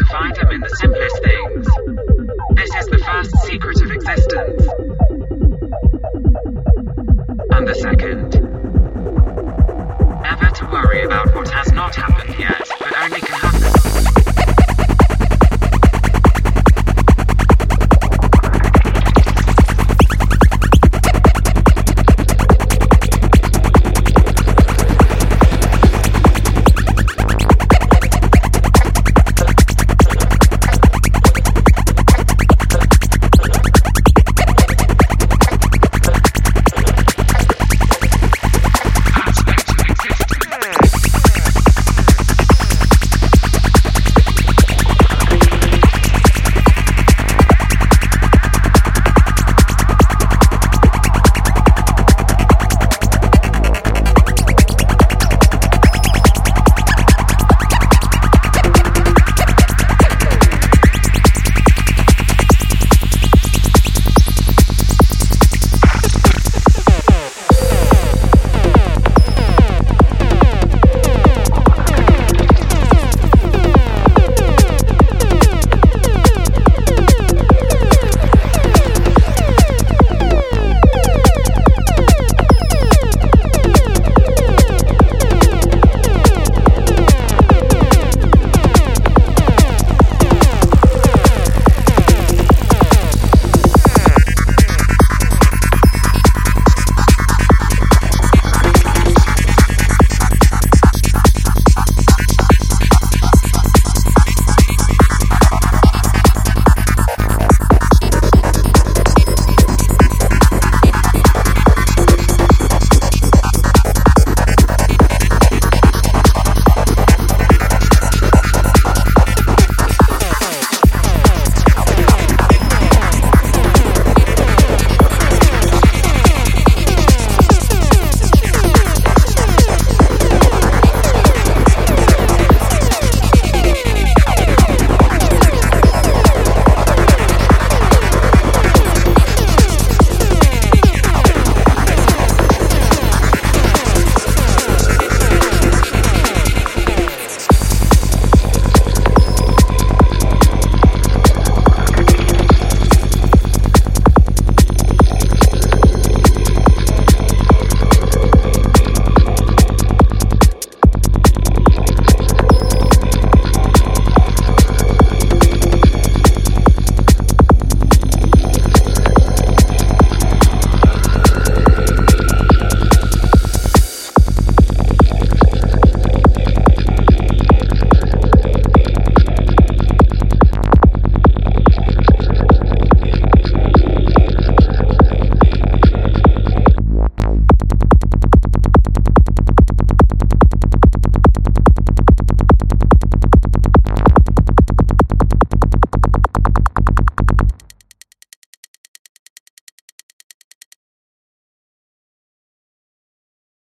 to find them in the simplest things. This is the first secret of existence. And the second, never to worry about what has not happened yet.